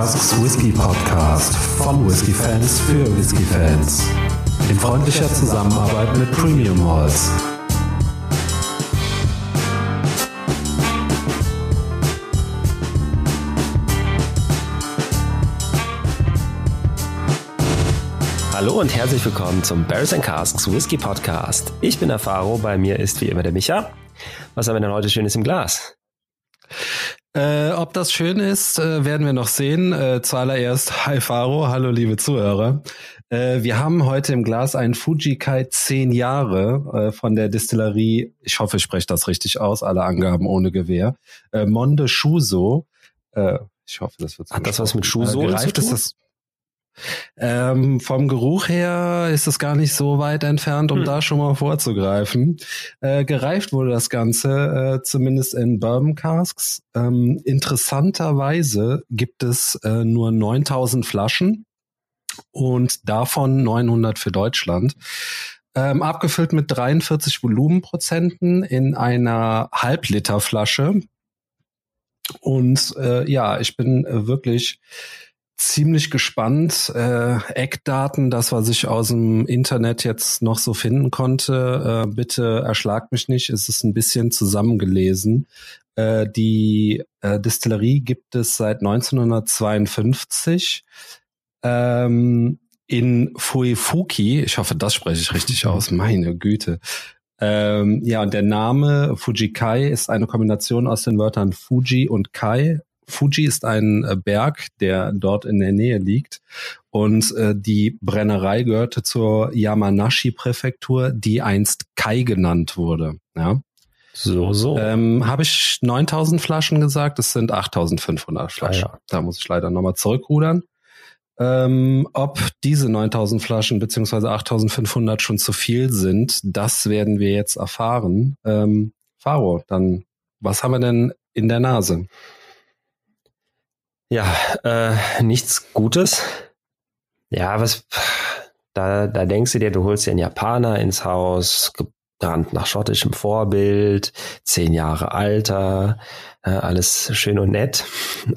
Casks Whisky Podcast von Whisky Fans für Whisky Fans. In freundlicher Zusammenarbeit mit Premium Halls. Hallo und herzlich willkommen zum Barrels Casks Whisky Podcast. Ich bin Afaro, bei mir ist wie immer der Micha. Was haben wir denn heute Schönes im Glas? Äh, ob das schön ist, äh, werden wir noch sehen. Äh, zuallererst, hi Faro, hallo liebe Zuhörer. Äh, wir haben heute im Glas einen Fujikai 10 Jahre äh, von der Distillerie, ich hoffe, ich spreche das richtig aus, alle Angaben ohne Gewehr, äh, Monde Shuso. Äh, ich hoffe, das wird so Hat das was mit äh, gereift zu tun? ist das ähm, vom Geruch her ist es gar nicht so weit entfernt, um Hm. da schon mal vorzugreifen. Äh, gereift wurde das Ganze äh, zumindest in Bourbon Casks. Ähm, interessanterweise gibt es äh, nur 9000 Flaschen und davon 900 für Deutschland. Ähm, abgefüllt mit 43 Volumenprozenten in einer Halbliterflasche. Und äh, ja, ich bin wirklich ziemlich gespannt. Äh, Eckdaten, das, was ich aus dem Internet jetzt noch so finden konnte, äh, bitte erschlagt mich nicht. Es ist ein bisschen zusammengelesen. Äh, die äh, Distillerie gibt es seit 1952 ähm, in Fuefuki. Ich hoffe, das spreche ich richtig aus. Meine Güte. Ähm, ja, und der Name Fujikai ist eine Kombination aus den Wörtern Fuji und Kai. Fuji ist ein äh, Berg, der dort in der Nähe liegt. Und äh, die Brennerei gehörte zur Yamanashi-Präfektur, die einst Kai genannt wurde. Ja. So, so. Ähm, Habe ich 9000 Flaschen gesagt? Es sind 8500 Flaschen. Ah, ja. Da muss ich leider nochmal zurückrudern. Ähm, ob diese 9000 Flaschen beziehungsweise 8500 schon zu viel sind, das werden wir jetzt erfahren. Ähm, Faro, dann was haben wir denn in der Nase? Ja, äh, nichts Gutes. Ja, was, da, da denkst du dir, du holst dir einen Japaner ins Haus, gebrannt nach schottischem Vorbild, zehn Jahre Alter, äh, alles schön und nett,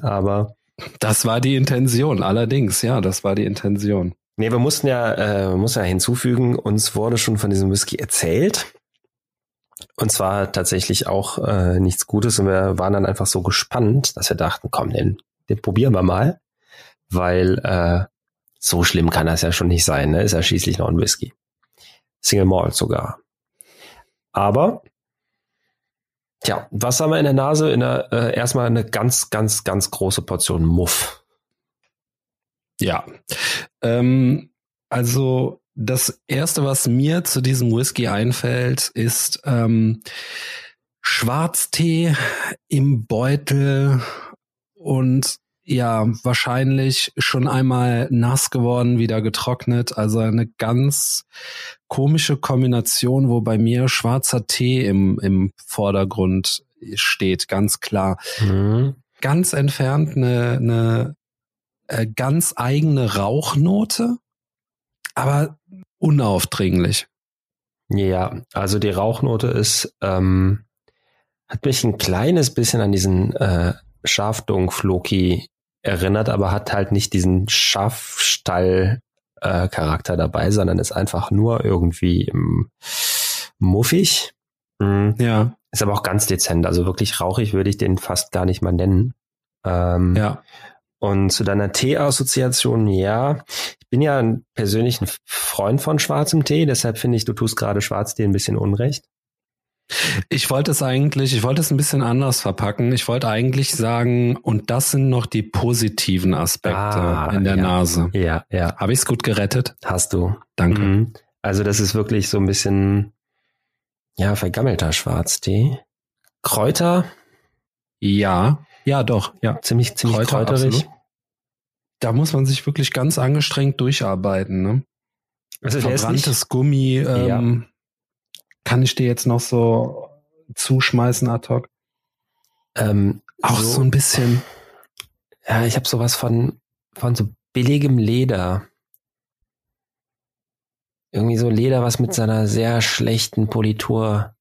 aber Das war die Intention, allerdings, ja, das war die Intention. Nee, wir mussten ja, äh, mussten ja hinzufügen, uns wurde schon von diesem Whisky erzählt. Und zwar tatsächlich auch äh, nichts Gutes. Und wir waren dann einfach so gespannt, dass wir dachten, komm, den, den probieren wir mal. Weil äh, so schlimm kann das ja schon nicht sein. Ne? Ist ja schließlich noch ein Whisky. Single Malt sogar. Aber, tja, was haben wir in der Nase? In der, äh, erstmal eine ganz, ganz, ganz große Portion Muff. Ja. Ähm, also das erste, was mir zu diesem Whisky einfällt, ist ähm, Schwarztee im Beutel und ja, wahrscheinlich schon einmal nass geworden, wieder getrocknet. Also eine ganz komische Kombination, wo bei mir schwarzer Tee im, im Vordergrund steht, ganz klar Mhm. ganz entfernt eine, eine äh, ganz eigene Rauchnote, aber unaufdringlich. Ja, also die Rauchnote ist, ähm, hat mich ein kleines bisschen an diesen äh, Schafdung-Floki erinnert, aber hat halt nicht diesen Schafstall-Charakter dabei, sondern ist einfach nur irgendwie ähm, muffig. Mhm. Ja, Ist aber auch ganz dezent, also wirklich rauchig würde ich den fast gar nicht mal nennen. Ähm, ja. und zu deiner Tee-Assoziation, ja. Ich bin ja ein persönlich ein Freund von schwarzem Tee, deshalb finde ich, du tust gerade Schwarztee ein bisschen unrecht. Ich wollte es eigentlich, ich wollte es ein bisschen anders verpacken. Ich wollte eigentlich sagen, und das sind noch die positiven Aspekte Ah, in der ja. Nase. Ja, ja, Habe ich es gut gerettet? hast du. Danke. Mhm. Also das ist wirklich so ein bisschen, ja, vergammelter Schwarztee. Kräuter, Ja, ja, doch, ja. ziemlich, ziemlich Kräuter, kräuterig. absolut. Da muss man sich wirklich ganz angestrengt durcharbeiten. Ne? Also Verbranntes Gummi, ähm, kann ich dir jetzt noch so zuschmeißen ad hoc? ähm, Auch so, ein bisschen. ja, ich habe sowas von, von so billigem Leder. Irgendwie so Leder, was mit seiner sehr schlechten Politur.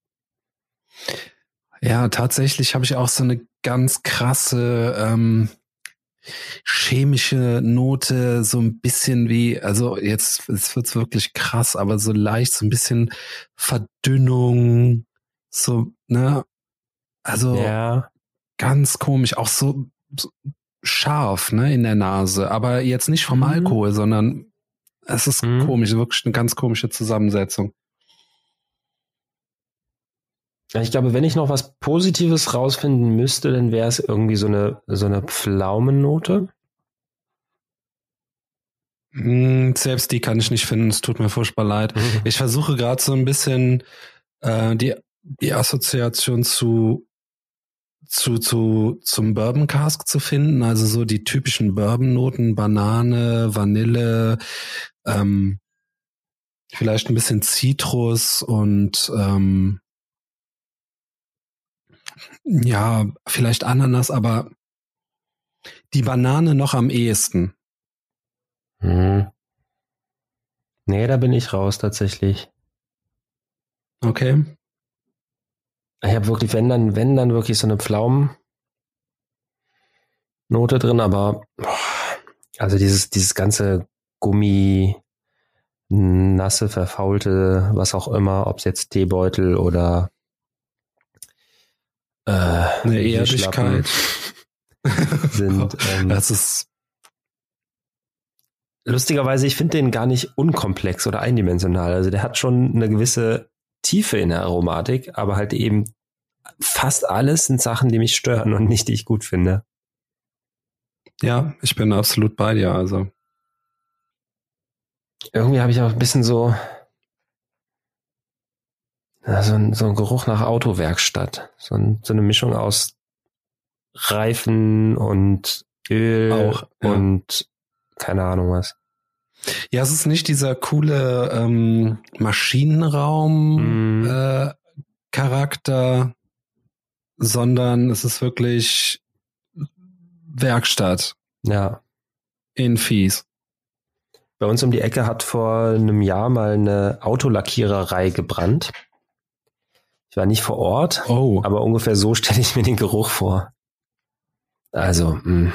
Ja, tatsächlich habe ich auch so eine ganz krasse, ähm, chemische Note, so ein bisschen wie, also jetzt, jetzt wird's wirklich krass, aber so leicht, so ein bisschen Verdünnung, so, ne? Also Ja. ganz komisch, auch so, so scharf, ne, in der Nase, aber jetzt nicht vom Mhm. Alkohol, sondern es ist Mhm. komisch, wirklich eine ganz komische Zusammensetzung. Ich glaube, wenn ich noch was Positives rausfinden müsste, dann wäre es irgendwie so eine, so eine Pflaumennote. Mm, Selbst die kann ich nicht finden, es tut mir furchtbar leid. Ich versuche gerade so ein bisschen äh, die, die Assoziation zu, zu, zu, zum Bourbon Cask zu finden. Also so die typischen Bourbon-Noten, Banane, Vanille, ähm, vielleicht ein bisschen Zitrus und ähm, ja, vielleicht Ananas, aber die Banane noch am ehesten. Hm. Nee, da bin ich raus tatsächlich. Okay. Ich habe wirklich, wenn dann, wenn dann wirklich so eine Pflaumennote drin, aber also dieses, dieses ganze Gummi, nasse, verfaulte, was auch immer, ob es jetzt Teebeutel oder äh, Eine Erdigkeit. sind. Ähm, Das ist lustigerweise, ich finde den gar nicht unkomplex oder eindimensional. Also der hat schon eine gewisse Tiefe in der Aromatik, aber halt eben fast alles sind Sachen, die mich stören und nicht, die ich gut finde. Ja, ich bin absolut bei dir. Also Irgendwie habe ich auch ein bisschen so, so, ein, so ein Geruch nach Autowerkstatt. So, ein, so eine Mischung aus Reifen und Öl Auch, ja. und keine Ahnung was. ja, es ist nicht dieser coole ähm, Maschinenraum Mhm. äh, Charakter, sondern es ist wirklich Werkstatt Ja. in Fies. Bei uns um die Ecke hat vor einem Jahr mal eine Autolackiererei gebrannt. Ich war nicht vor Ort, Oh, aber ungefähr so stelle ich mir den Geruch vor. Also, mh.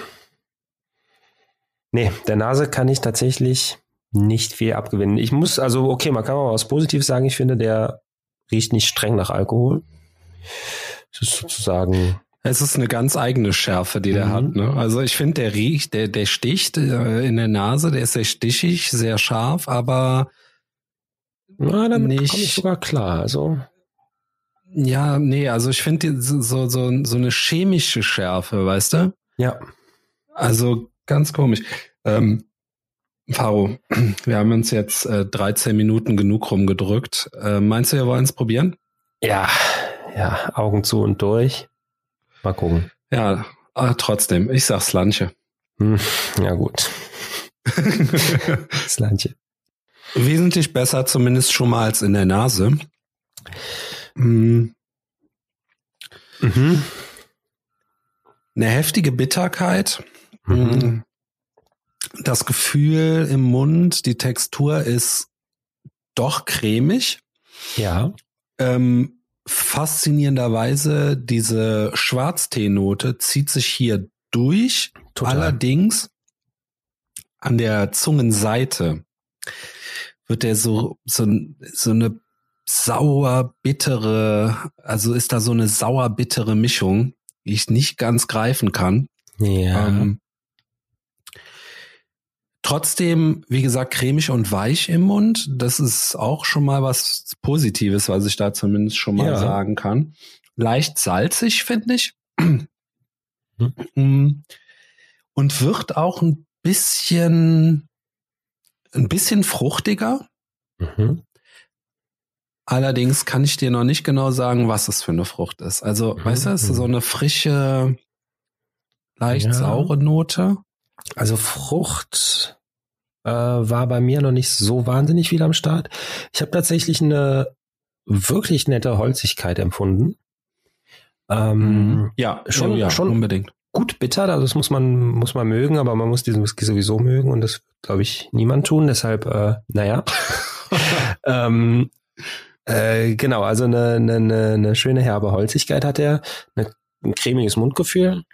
nee, der Nase kann ich tatsächlich nicht viel abgewinnen. Ich muss, also, okay, man kann mal was Positives sagen. Ich finde, der riecht nicht streng nach Alkohol. Das ist sozusagen, es ist eine ganz eigene Schärfe, die der Mhm. hat. Ne? Also ich finde, der riecht, der, der sticht äh, in der Nase, der ist sehr stichig, sehr scharf, aber na, damit Nicht- komme ich sogar klar. Also, ja, nee, also ich finde so, so, so eine chemische Schärfe, weißt du? ja. Also ganz komisch. Ähm, Faro, wir haben uns jetzt äh, 13 Minuten genug rumgedrückt. Äh, meinst du, wir wollen es probieren? Ja, ja, Augen zu und durch. Mal gucken. Ja, äh, trotzdem. Ich sag's Lanche. Hm, ja, gut. Das Landchen. Wesentlich besser, zumindest schon mal als in der Nase. Mm, Mhm. Eine heftige Bitterkeit. Mhm. Mm, Das Gefühl im Mund, die Textur ist doch cremig. Ja. Ähm, faszinierenderweise, diese Schwarzteenote zieht sich hier durch. Total. Allerdings an der Zungenseite wird der so, so, so eine sauer bittere, also ist da so eine sauer bittere Mischung, die ich nicht ganz greifen kann. Ja. Ähm, trotzdem, wie gesagt, cremig und weich im Mund. Das ist auch schon mal was Positives, was ich da zumindest schon mal Ja. sagen kann. Leicht salzig, finde ich. Hm. Mm. Und wird auch ein bisschen, ein bisschen fruchtiger. mhm. Allerdings kann ich dir noch nicht genau sagen, was es für eine Frucht ist. Also, Mhm. weißt du, es ist so eine frische, leicht Ja. saure Note. Also Frucht äh, war bei mir noch nicht so wahnsinnig viel am Start. Ich habe tatsächlich eine wirklich nette Holzigkeit empfunden. Ähm, Ja, schon- schon, ja, schon- unbedingt. Gut bitter, also das muss man, muss man mögen, aber man muss diesen Whisky sowieso mögen und das glaube ich niemand tun. Deshalb, äh, naja. ähm, äh, genau, also eine, eine, eine, schöne herbe Holzigkeit hat er, eine, ein cremiges Mundgefühl.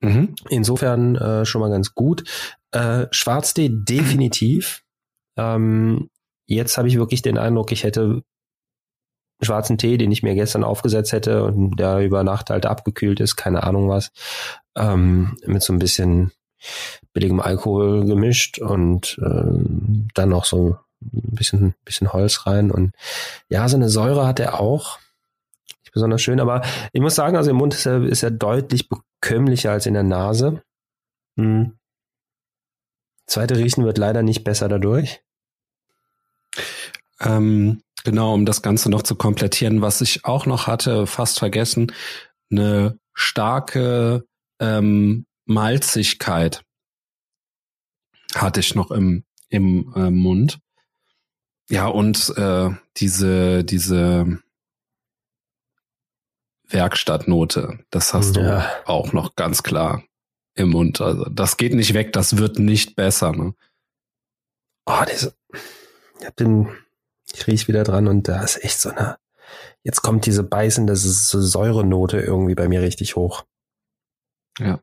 Mhm. Insofern äh, schon mal ganz gut. Äh, Schwarztee definitiv. Ähm, jetzt habe ich wirklich den Eindruck, ich hätte schwarzen Tee, den ich mir gestern aufgesetzt hätte und der über Nacht halt abgekühlt ist, keine Ahnung was, ähm, mit so ein bisschen billigem Alkohol gemischt und ähm, dann noch so ein bisschen, bisschen Holz rein und ja, so eine Säure hat er auch. Nicht besonders schön, aber ich muss sagen, also im Mund ist er, ist er deutlich bekömmlicher als in der Nase. Hm. Zweite Riechen wird leider nicht besser dadurch. Ähm, genau, um das Ganze noch zu komplettieren, was ich auch noch hatte, fast vergessen, eine starke ähm, Malzigkeit hatte ich noch im, im äh, Mund. Ja, und äh, diese, diese Werkstattnote, das hast ja. du auch noch ganz klar im Mund. Also das geht nicht weg, das wird nicht besser. Ne? Oh, diese, ich hab den, ich riech wieder dran und da ist echt so eine, jetzt kommt diese beißende so Säurenote irgendwie bei mir richtig hoch. Ja.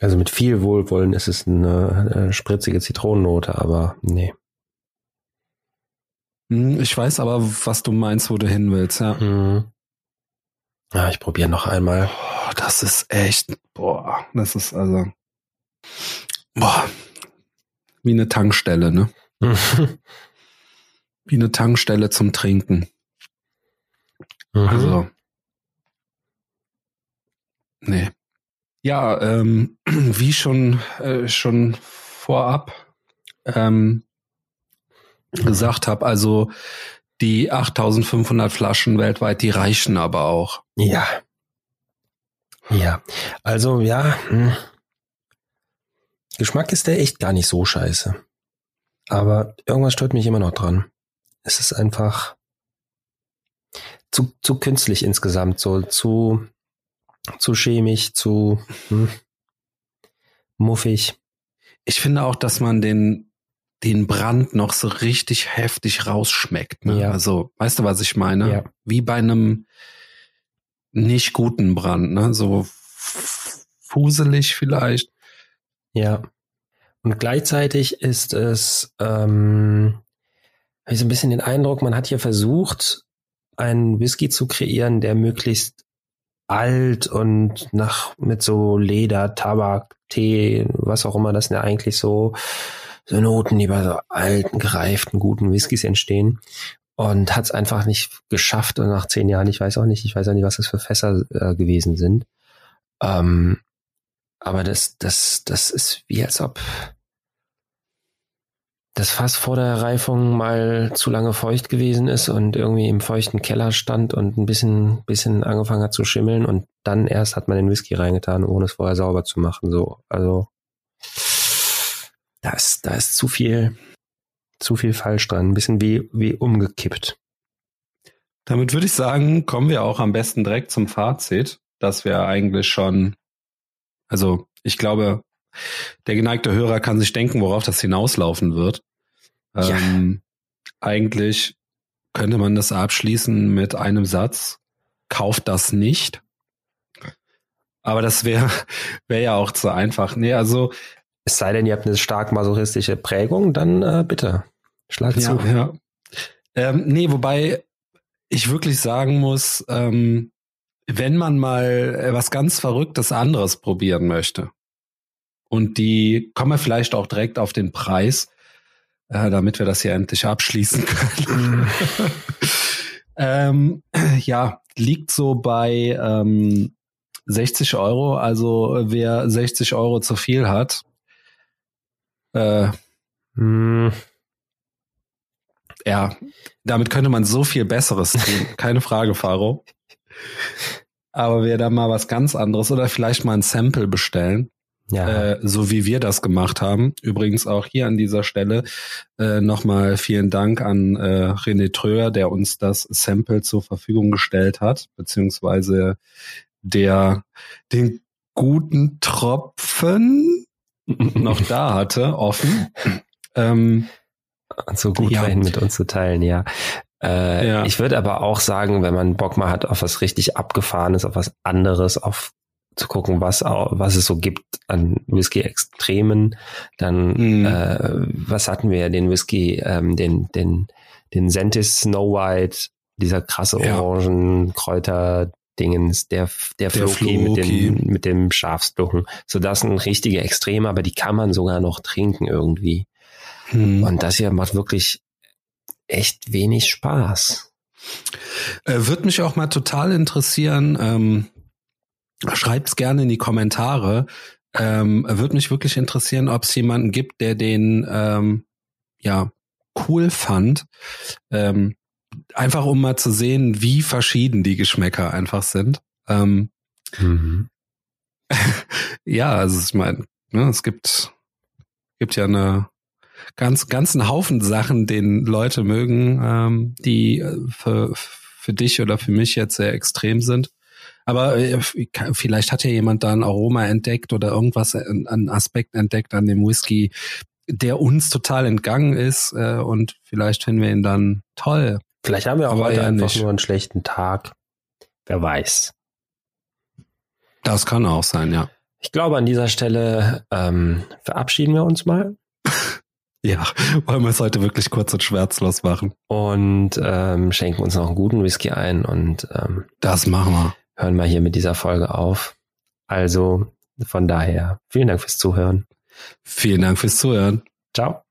Also mit viel Wohlwollen ist es eine, eine spritzige Zitronennote, aber nee. Hm, ich weiß aber, was du meinst, wo du hin willst, ja. Mhm. Ja, ich probiere noch einmal. Oh, das ist echt, boah, das ist also, boah, wie eine Tankstelle, ne? wie eine Tankstelle zum Trinken. Mhm. Also, nee. Ja, ähm, wie schon, äh, schon vorab ähm, gesagt habe, also die 8500 Flaschen weltweit, die reichen aber auch. Ja. Ja. Also, ja. Hm. Geschmack ist der echt gar nicht so scheiße. Aber irgendwas stört mich immer noch dran. Es ist einfach zu, zu künstlich insgesamt, so zu, zu chemisch, zu hm, muffig. Ich finde auch, dass man den den Brand noch so richtig heftig rausschmeckt. Ne? Ja. Also, weißt du, was ich meine? Ja. Wie bei einem nicht guten Brand, ne? So fuselig vielleicht. Ja. Und gleichzeitig ist es, ähm, habe ich so ein bisschen den Eindruck, man hat hier versucht, einen Whisky zu kreieren, der möglichst alt und nach mit so Leder, Tabak, Tee, was auch immer das ja eigentlich so so Noten, die bei so alten, gereiften, guten Whiskys entstehen. Und hat es einfach nicht geschafft und nach zehn Jahren, ich weiß auch nicht, ich weiß auch nicht, was das für Fässer äh, gewesen sind. Ähm, aber das, das, das ist wie als ob das Fass vor der Reifung mal zu lange feucht gewesen ist und irgendwie im feuchten Keller stand und ein bisschen, bisschen angefangen hat zu schimmeln und dann erst hat man den Whisky reingetan, ohne es vorher sauber zu machen. So, also da ist, da ist zu viel, zu viel falsch dran. Ein bisschen wie, wie umgekippt. Damit würde ich sagen, kommen wir auch am besten direkt zum Fazit, dass wir eigentlich schon, also ich glaube, der geneigte Hörer kann sich denken, worauf das hinauslaufen wird. Ja. Ähm, eigentlich könnte man das abschließen mit einem Satz, kauft das nicht. Aber das wäre wär ja auch zu einfach. Nee, also es sei denn, ihr habt eine stark masochistische Prägung, dann äh, bitte, schlag ja, zu. Ja. Ähm, nee, wobei ich wirklich sagen muss, ähm, wenn man mal was ganz Verrücktes anderes probieren möchte und die kommen wir vielleicht auch direkt auf den Preis, äh, damit wir das hier endlich abschließen können. ähm, ja, liegt so bei ähm, 60 Euro. Also wer 60 Euro zu viel hat, äh, hm. Ja, damit könnte man so viel Besseres tun. Keine Frage, Faro. Aber wer da mal was ganz anderes oder vielleicht mal ein Sample bestellen, ja. Äh, so wie wir das gemacht haben. Übrigens auch hier an dieser Stelle äh, nochmal vielen Dank an äh, René Tröer, der uns das Sample zur Verfügung gestellt hat, beziehungsweise der den guten Tropfen noch da hatte, offen. Ähm, so gut ja. mit uns zu teilen, ja. Äh, ja. Ich würde aber auch sagen, wenn man Bock mal hat auf was richtig Abgefahrenes, auf was anderes, auf zu gucken, was, was es so gibt an Whisky-Extremen. Dann, mhm. äh, was hatten wir? Den Whisky, ähm, den, den, den Sentis Snow White, dieser krasse Orangenkräuter, Dingens, der, der, der Floki, mit, den, mit dem Schafsduchen. So, das sind richtige Extreme, aber die kann man sogar noch trinken irgendwie. Hm. Und das hier macht wirklich echt wenig Spaß. Äh, Würde mich auch mal total interessieren, ähm, schreibt's gerne in die Kommentare. Ähm, Würde mich wirklich interessieren, ob es jemanden gibt, der den ähm, ja cool fand. Ähm, einfach um mal zu sehen, wie verschieden die Geschmäcker einfach sind. Ähm, mhm. ja, also ich meine, ne, es gibt gibt ja eine ganz ganzen Haufen Sachen, den Leute mögen, ähm, die äh, für, für dich oder für mich jetzt sehr extrem sind. Aber äh, vielleicht hat ja jemand da ein Aroma entdeckt oder irgendwas, ein Aspekt entdeckt an dem Whisky, der uns total entgangen ist äh, und vielleicht finden wir ihn dann toll. Vielleicht haben wir auch heute einfach nicht. nur einen schlechten Tag. Wer weiß. Das kann auch sein, ja. Ich glaube, an dieser Stelle ähm, verabschieden wir uns mal. ja, wollen wir es heute wirklich kurz und schmerzlos machen. Und ähm, schenken uns noch einen guten Whisky ein und ähm, das machen wir. Hören wir hier mit dieser Folge auf. Also von daher, vielen Dank fürs Zuhören. Vielen Dank fürs Zuhören. Ciao.